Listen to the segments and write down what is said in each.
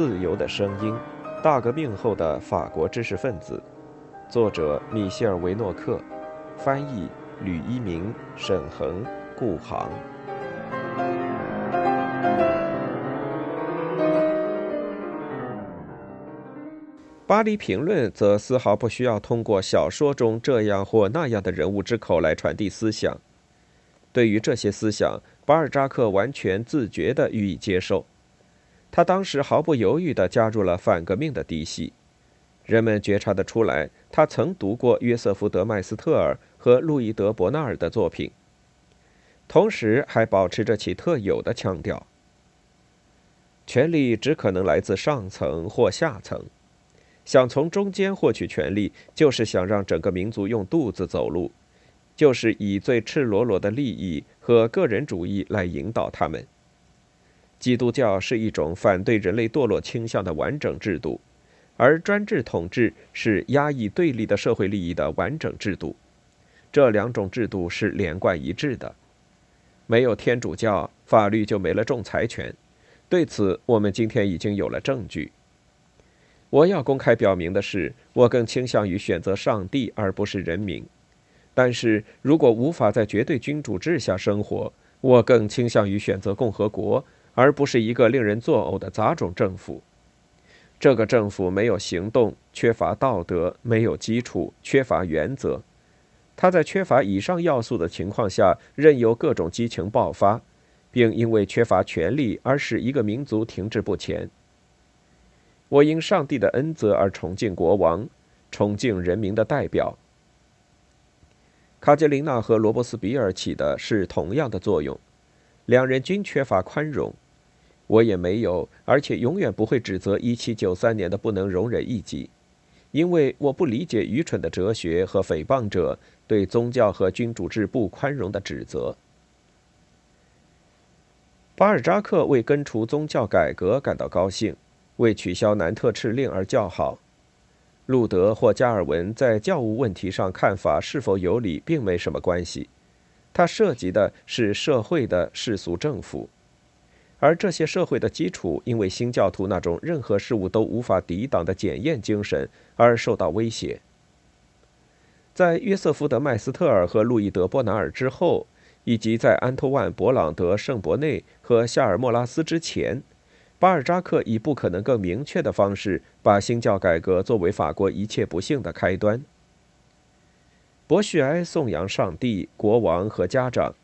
自由的声音》，大革命后的法国知识分子，作者米歇尔·维诺克，翻译吕一鸣、沈恒、顾航。巴黎评论则丝毫不需要通过小说中这样或那样的人物之口来传递思想。对于这些思想，巴尔扎克完全自觉地予以接受。他当时毫不犹豫地加入了反革命的嫡系。人们觉察得出来，他曾读过约瑟夫·德麦斯特尔和路易·德·伯纳尔的作品，同时还保持着其特有的腔调：权力只可能来自上层或下层。想从中间获取权力，就是想让整个民族用肚子走路，就是以最赤裸裸的利益和个人主义来引导他们。基督教是一种反对人类堕落倾向的完整制度，而专制统治是压抑对立的社会利益的完整制度。这两种制度是连贯一致的。没有天主教，法律就没了仲裁权。对此，我们今天已经有了证据。我要公开表明的是，我更倾向于选择上帝而不是人民。但是如果无法在绝对君主制下生活，我更倾向于选择共和国，而不是一个令人作呕的杂种政府。这个政府没有行动，缺乏道德，没有基础，缺乏原则。他在缺乏以上要素的情况下，任由各种激情爆发，并因为缺乏权力而使一个民族停滞不前。我因上帝的恩泽而崇敬国王，崇敬人民的代表。卡捷琳娜和罗伯斯比尔起的是同样的作用，两人均缺乏宽容，我也没有，而且永远不会指责1793年的不能容忍一己，因为我不理解愚蠢的哲学和诽谤者对宗教和君主制不宽容的指责。巴尔扎克为根除宗教改革感到高兴。为取消南特敕令而叫好，路德或加尔文在教务问题上看法是否有理，并没什么关系。它涉及的是社会的世俗政府，而这些社会的基础因为新教徒那种任何事物都无法抵挡的检验精神而受到威胁。在约瑟夫·德麦斯特尔和路易·德·波拿尔之后，以及在安托万·勃朗德·圣伯内和夏尔·莫拉斯之前。巴尔扎克以不可能更明确的方式，把新教改革作为法国一切不幸的开端。博叙埃颂扬上帝、国王和家长，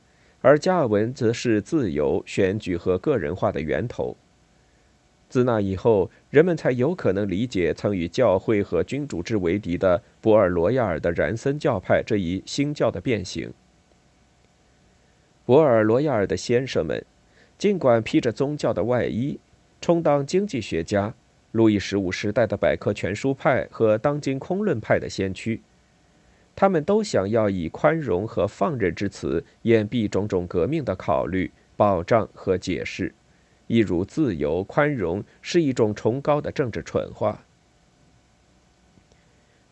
而加尔文则是自由、选举和个人化的源头。自那以后，人们才有可能理解曾与教会和君主制为敌的博尔罗亚尔的然森教派这一新教的变形。博尔罗亚尔的先生们，尽管披着宗教的外衣。充当经济学家、路易十五时代的百科全书派和当今空论派的先驱，他们都想要以宽容和放任之词掩蔽种种革命的考虑、保障和解释，一如自由、宽容是一种崇高的政治蠢话。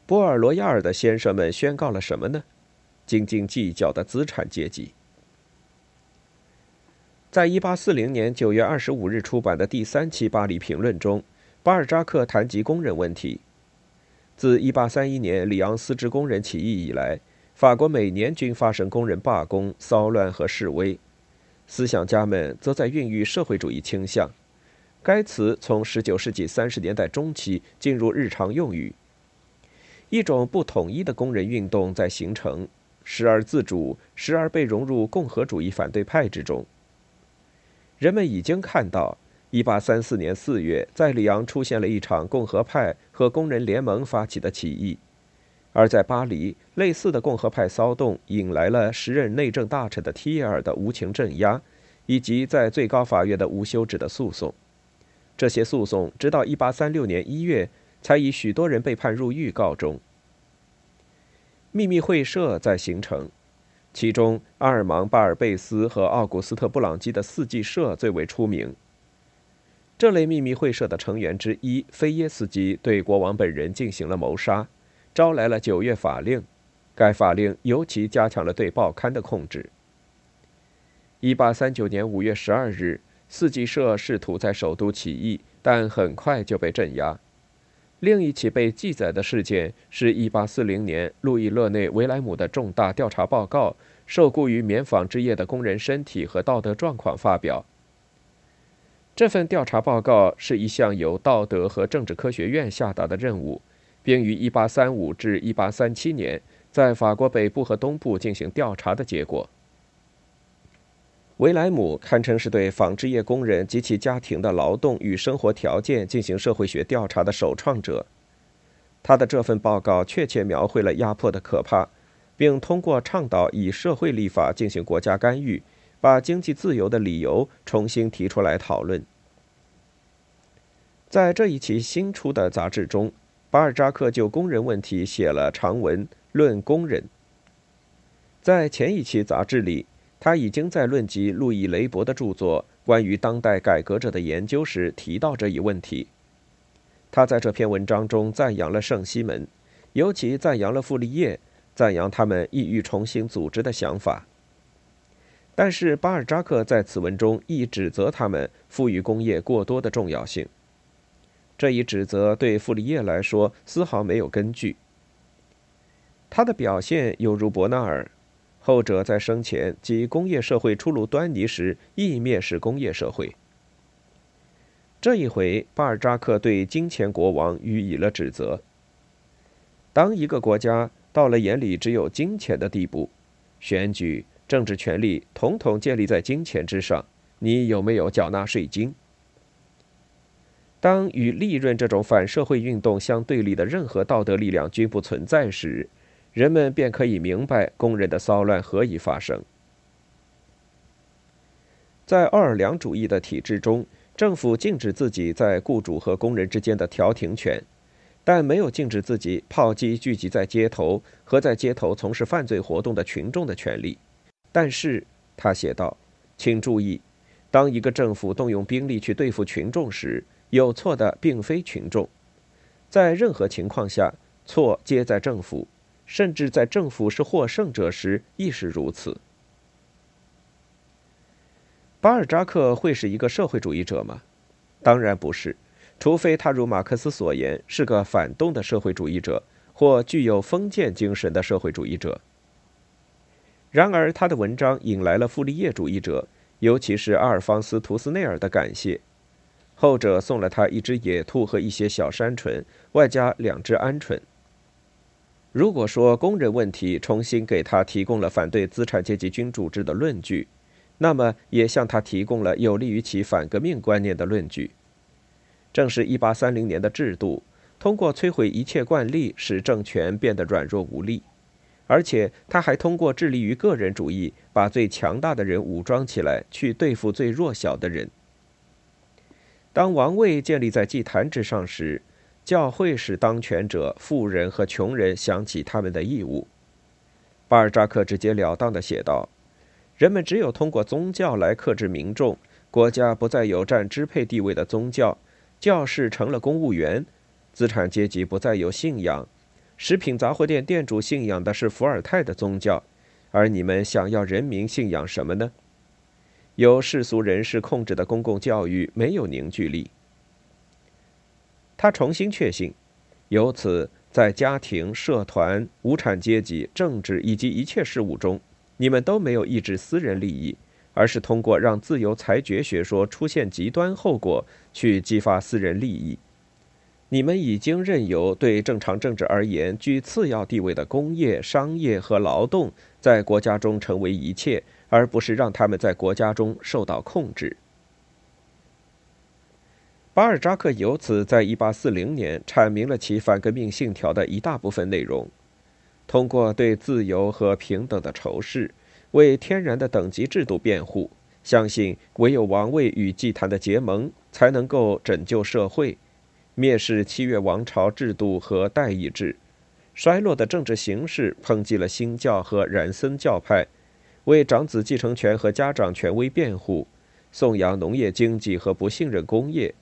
波尔罗亚尔的先生们宣告了什么呢？斤斤计较的资产阶级。在一八四零年九月二十五日出版的第三期《巴黎评论》中，巴尔扎克谈及工人问题。自一八三一年里昂丝织工人起义以来，法国每年均发生工人罢工、骚乱和示威。思想家们则在孕育社会主义倾向。该词从十九世纪三十年代中期进入日常用语。一种不统一的工人运动在形成，时而自主，时而被融入共和主义反对派之中。人们已经看到，1834年4月，在里昂出现了一场共和派和工人联盟发起的起义，而在巴黎，类似的共和派骚动引来了时任内政大臣的提耶尔的无情镇压，以及在最高法院的无休止的诉讼。这些诉讼直到1836年1月才以许多人被判入狱告终。秘密会社在形成。其中，阿尔芒·巴尔贝斯和奥古斯特·布朗基的四季社最为出名。这类秘密会社的成员之一菲耶斯基对国王本人进行了谋杀，招来了九月法令。该法令尤其加强了对报刊的控制。一八三九年五月十二日，四季社试图在首都起义，但很快就被镇压。另一起被记载的事件是一八四零年路易·勒内·维莱姆的重大调查报告，受雇于棉纺织业的工人身体和道德状况发表。这份调查报告是一项由道德和政治科学院下达的任务，并于1835至1837年在法国北部和东部进行调查的结果。维莱姆堪称是对纺织业工人及其家庭的劳动与生活条件进行社会学调查的首创者。他的这份报告确切描绘了压迫的可怕，并通过倡导以社会立法进行国家干预，把经济自由的理由重新提出来讨论。在这一期新出的杂志中，巴尔扎克就工人问题写了长文论工人。在前一期杂志里。他已经在论及路易·雷伯的著作《关于当代改革者的研究》时提到这一问题。他在这篇文章中赞扬了圣西门，尤其赞扬了傅立叶，赞扬他们意欲重新组织的想法。但是巴尔扎克在此文中亦指责他们赋予工业过多的重要性。这一指责对傅立叶来说丝毫没有根据。他的表现犹如伯纳尔。后者在生前即工业社会初露端倪时，亦蔑视工业社会。这一回，巴尔扎克对金钱国王予以了指责。当一个国家到了眼里只有金钱的地步，选举、政治权力统统建立在金钱之上，你有没有缴纳税金？当与利润这种反社会运动相对立的任何道德力量均不存在时，人们便可以明白工人的骚乱何以发生。在奥尔良主义的体制中，政府禁止自己在雇主和工人之间的调停权，但没有禁止自己炮击聚集在街头和在街头从事犯罪活动的群众的权利。但是，他写道：“请注意，当一个政府动用兵力去对付群众时，有错的并非群众，在任何情况下，错皆在政府。”甚至在政府是获胜者时亦是如此。巴尔扎克会是一个社会主义者吗？当然不是，除非他如马克思所言是个反动的社会主义者，或具有封建精神的社会主义者。然而，他的文章引来了傅立叶主义者，尤其是阿尔方斯·图斯内尔的感谢，后者送了他一只野兔和一些小山鹑，外加两只鹌鹑。如果说工人问题重新给他提供了反对资产阶级君主制的论据，那么也向他提供了有利于其反革命观念的论据。正是1830年的制度，通过摧毁一切惯例，使政权变得软弱无力，而且他还通过致力于个人主义，把最强大的人武装起来，去对付最弱小的人。当王位建立在祭坛之上时，教会使当权者、富人和穷人想起他们的义务。巴尔扎克直截了当地写道：“人们只有通过宗教来克制民众，国家不再有占支配地位的宗教，教士成了公务员，资产阶级不再有信仰，食品杂货店店主信仰的是伏尔泰的宗教，而你们想要人民信仰什么呢？由世俗人士控制的公共教育没有凝聚力。”他重新确信，由此在家庭、社团、无产阶级、政治以及一切事物中，你们都没有抑制私人利益，而是通过让自由裁决学说出现极端后果去激发私人利益。你们已经任由对正常政治而言居次要地位的工业、商业和劳动在国家中成为一切，而不是让他们在国家中受到控制。巴尔扎克由此在1840年阐明了其反革命信条的一大部分内容，通过对自由和平等的仇视，为天然的等级制度辩护，相信唯有王位与祭坛的结盟才能够拯救社会，蔑视七月王朝制度和代议制，衰落的政治形势抨击了新教和染僧教派，为长子继承权和家长权威辩护，颂扬农业经济和不信任工业。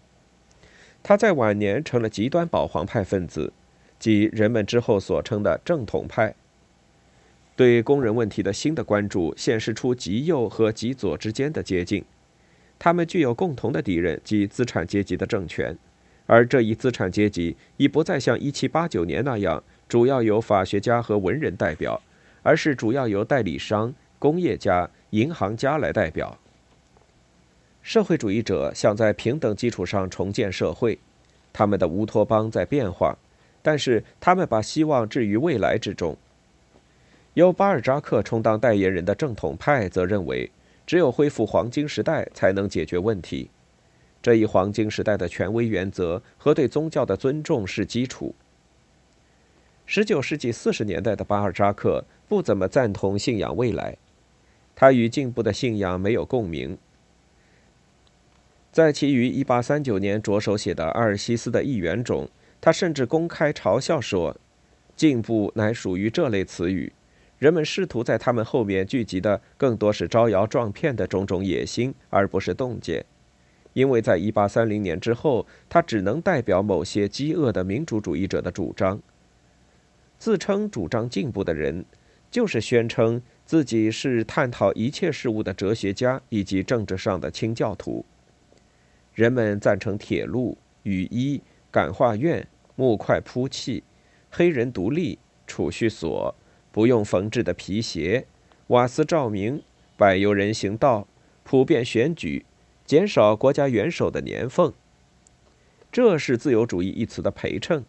他在晚年成了极端保皇派分子，即人们之后所称的正统派。对工人问题的新的关注显示出极右和极左之间的接近。他们具有共同的敌人及资产阶级的政权，而这一资产阶级已不再像1789年那样主要由法学家和文人代表，而是主要由代理商、工业家、银行家来代表。社会主义者想在平等基础上重建社会，他们的乌托邦在变化，但是他们把希望置于未来之中。由巴尔扎克充当代言人的正统派则认为。只有恢复黄金时代，才能解决问题。这一黄金时代的权威原则和对宗教的尊重是基础。十九世纪四十年代的巴尔扎克不怎么赞同信仰未来，他与进步的信仰没有共鸣。在其于一八三九年着手写的《阿尔西斯的议员》中，他甚至公开嘲笑说：“进步乃属于这类词语。”人们试图在他们后面聚集的更多是招摇撞骗的种种野心，而不是洞见。因为在1830年之后，他只能代表某些饥饿的民主主义者的主张。自称主张进步的人，就是宣称自己是探讨一切事物的哲学家以及政治上的清教徒。人们赞成铁路、雨衣、感化院、木块铺砌、黑人独立、储蓄所。不用缝制的皮鞋，瓦斯照明，柏油人行道，普遍选举，减少国家元首的年俸。这是自由主义一词的陪衬，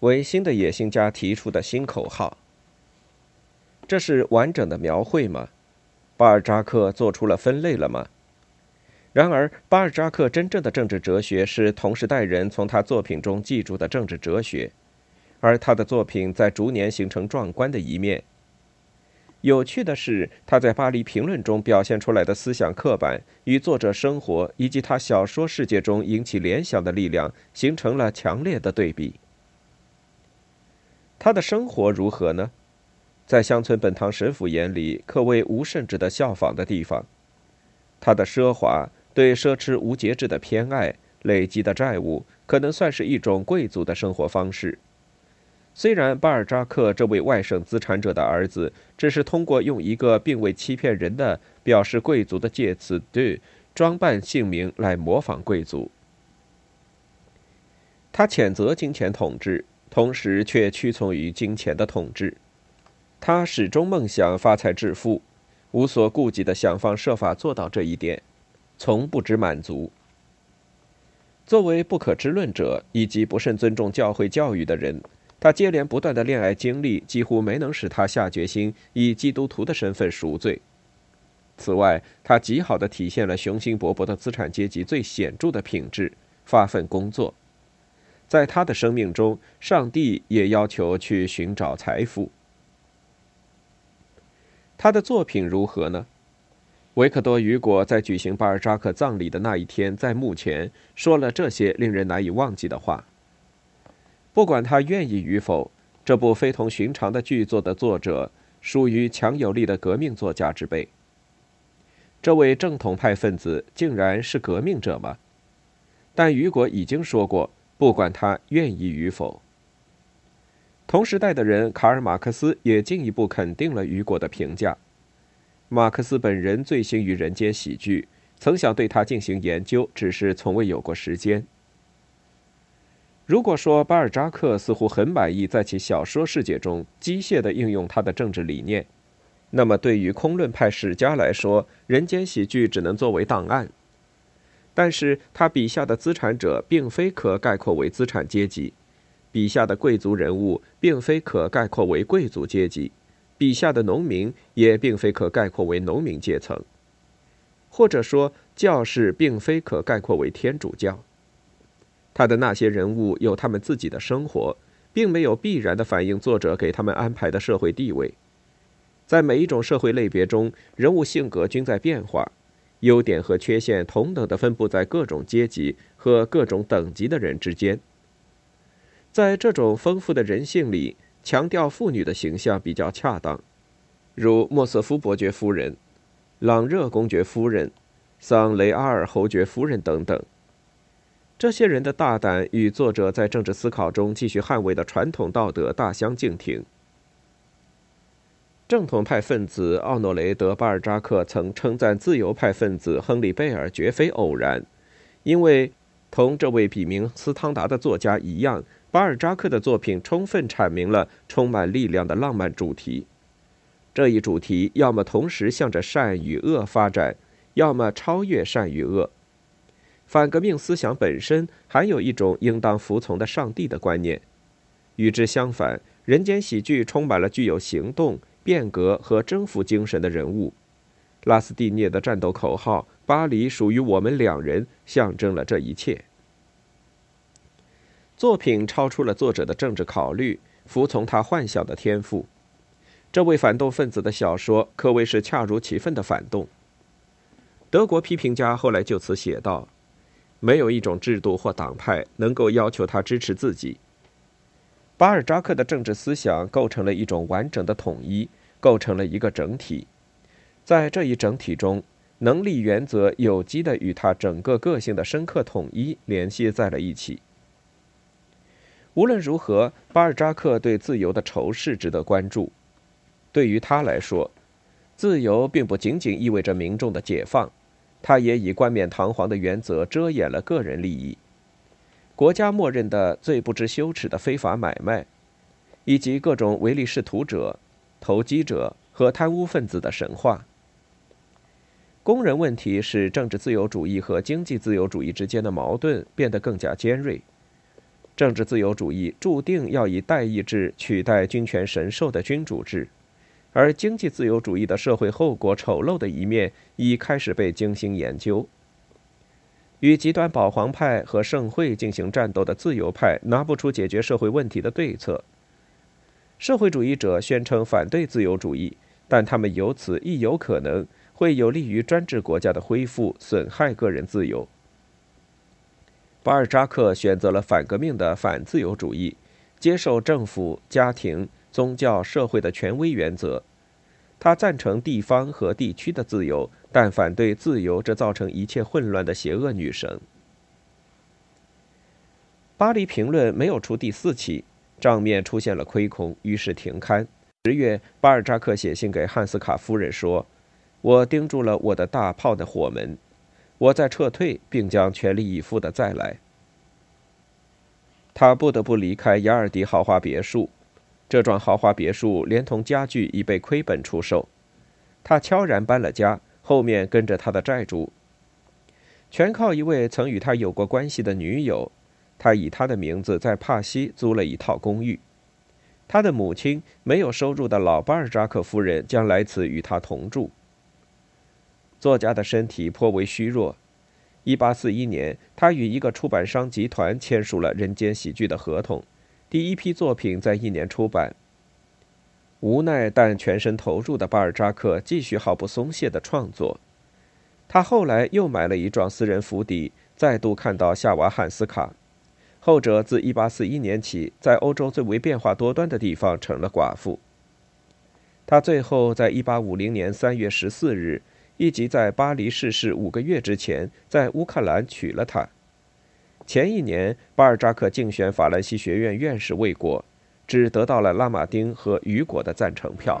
为新的野心家提出的新口号。这是完整的描绘吗？巴尔扎克做出了分类了吗？然而，巴尔扎克真正的政治哲学是同时代人从他作品中记住的政治哲学。而他的作品在逐年形成壮观的一面。有趣的是，他在《巴黎评论》中表现出来的思想刻板，与作者生活以及他小说世界中引起联想的力量形成了强烈的对比。他的生活如何呢？在乡村本堂神父眼里，可谓无甚值得效仿的地方。他的奢华、对奢侈无节制的偏爱、累积的债务，可能算是一种贵族的生活方式。虽然巴尔扎克这位外省资产者的儿子只是通过用一个并未欺骗人的表示贵族的介词 do 装扮姓名来模仿贵族，他谴责金钱统治，同时却屈从于金钱的统治。他始终梦想发财致富，无所顾忌的想方设法做到这一点，从不知满足。作为不可知论者以及不甚尊重教会教育的人。他接连不断的恋爱经历几乎没能使他下决心以基督徒的身份赎罪。此外，他极好的体现了雄心勃勃的资产阶级最显著的品质——发奋工作。在他的生命中，上帝也要求去寻找财富。他的作品如何呢？维克多·雨果在举行巴尔扎克葬礼的那一天，在墓前说了这些令人难以忘记的话。不管他愿意与否，这部非同寻常的剧作的作者属于强有力的革命作家之辈。这位正统派分子竟然是革命者吗？但雨果已经说过，不管他愿意与否。同时代的人卡尔·马克思也进一步肯定了雨果的评价。马克思本人醉心于人间喜剧，曾想对他进行研究，只是从未有过时间。如果说巴尔扎克似乎很满意在其小说世界中机械地应用他的政治理念，那么对于空论派史家来说，人间喜剧只能作为档案。但是他笔下的资产者并非可概括为资产阶级，笔下的贵族人物并非可概括为贵族阶级，笔下的农民也并非可概括为农民阶层，或者说教士并非可概括为天主教。他的那些人物有他们自己的生活，并没有必然的反映作者给他们安排的社会地位。在每一种社会类别中，人物性格均在变化，优点和缺陷同等的分布在各种阶级和各种等级的人之间。在这种丰富的人性里，强调妇女的形象比较恰当，如莫瑟夫伯爵夫人、朗热公爵夫人、桑雷阿尔侯爵夫人等等。这些人的大胆与作者在政治思考中继续捍卫的传统道德大相径庭。正统派分子奥诺雷德·巴尔扎克曾称赞自由派分子亨利·贝尔绝非偶然，因为同这位笔名斯汤达的作家一样，巴尔扎克的作品充分阐明了充满力量的浪漫主题。这一主题要么同时向着善与恶发展，要么超越善与恶。反革命思想本身含有一种应当服从的上帝的观念，与之相反，人间喜剧充满了具有行动。变革和征服精神的人物，拉斯蒂涅的战斗口号“巴黎属于我们两人”象征了这一切。作品超出了作者的政治考虑，服从他幻想的天赋。这位反动分子的小说可谓是恰如其分的反动。德国批评家后来就此写道：“没有一种制度或党派能够要求他支持自己。”巴尔扎克的政治思想构成了一种完整的统一，构成了一个整体。在这一整体中，能力原则有机地与他整个个性的深刻统一联系在了一起。无论如何，巴尔扎克对自由的仇视值得关注。对于他来说，自由并不仅仅意味着民众的解放，他也以冠冕堂皇的原则遮掩了个人利益。国家默认的最不知羞耻的非法买卖，以及各种唯利是图者、投机者和贪污分子的神话。工人问题使政治自由主义和经济自由主义之间的矛盾变得更加尖锐。政治自由主义注定要以代议制取代君权神授的君主制，而经济自由主义的社会后果丑陋的一面已开始被精心研究。与极端保皇派和盛会进行战斗的自由派拿不出解决社会问题的对策。社会主义者宣称反对自由主义，但他们由此亦有可能会有利于专制国家的恢复，损害个人自由。巴尔扎克选择了反革命的反自由主义，接受政府、家庭、宗教、社会的权威原则。他赞成地方和地区的自由。但反对自由这造成一切混乱的邪恶女神。《巴黎评论》没有出第四期，账面出现了亏空，于是停刊。十月，巴尔扎克写信给汉斯卡夫人说：“我盯住了我的大炮的火门，我在撤退，并将全力以赴的再来。”他不得不离开雅尔迪豪华别墅，这幢豪华别墅连同家具已被亏本出售。他悄然搬了家。后面跟着他的债主，全靠一位曾与他有过关系的女友。他以他的名字在帕西租了一套公寓。他的母亲没有收入的老巴尔扎克夫人将来此与他同住。作家的身体颇为虚弱。1841年，他与一个出版商集团签署了《人间喜剧》的合同，第一批作品在一年出版。无奈但全身投入的巴尔扎克继续毫不松懈的创作。他后来又买了一幢私人府邸，再度看到夏娃·汉斯卡。后者自1841年起，在欧洲最为变化多端的地方成了寡妇。他最后在1850年3月14日，以及在巴黎逝世五个月之前，在乌克兰娶了她。前一年，巴尔扎克竞选法兰西学院院士未果。只得到了拉马丁和雨果的赞成票。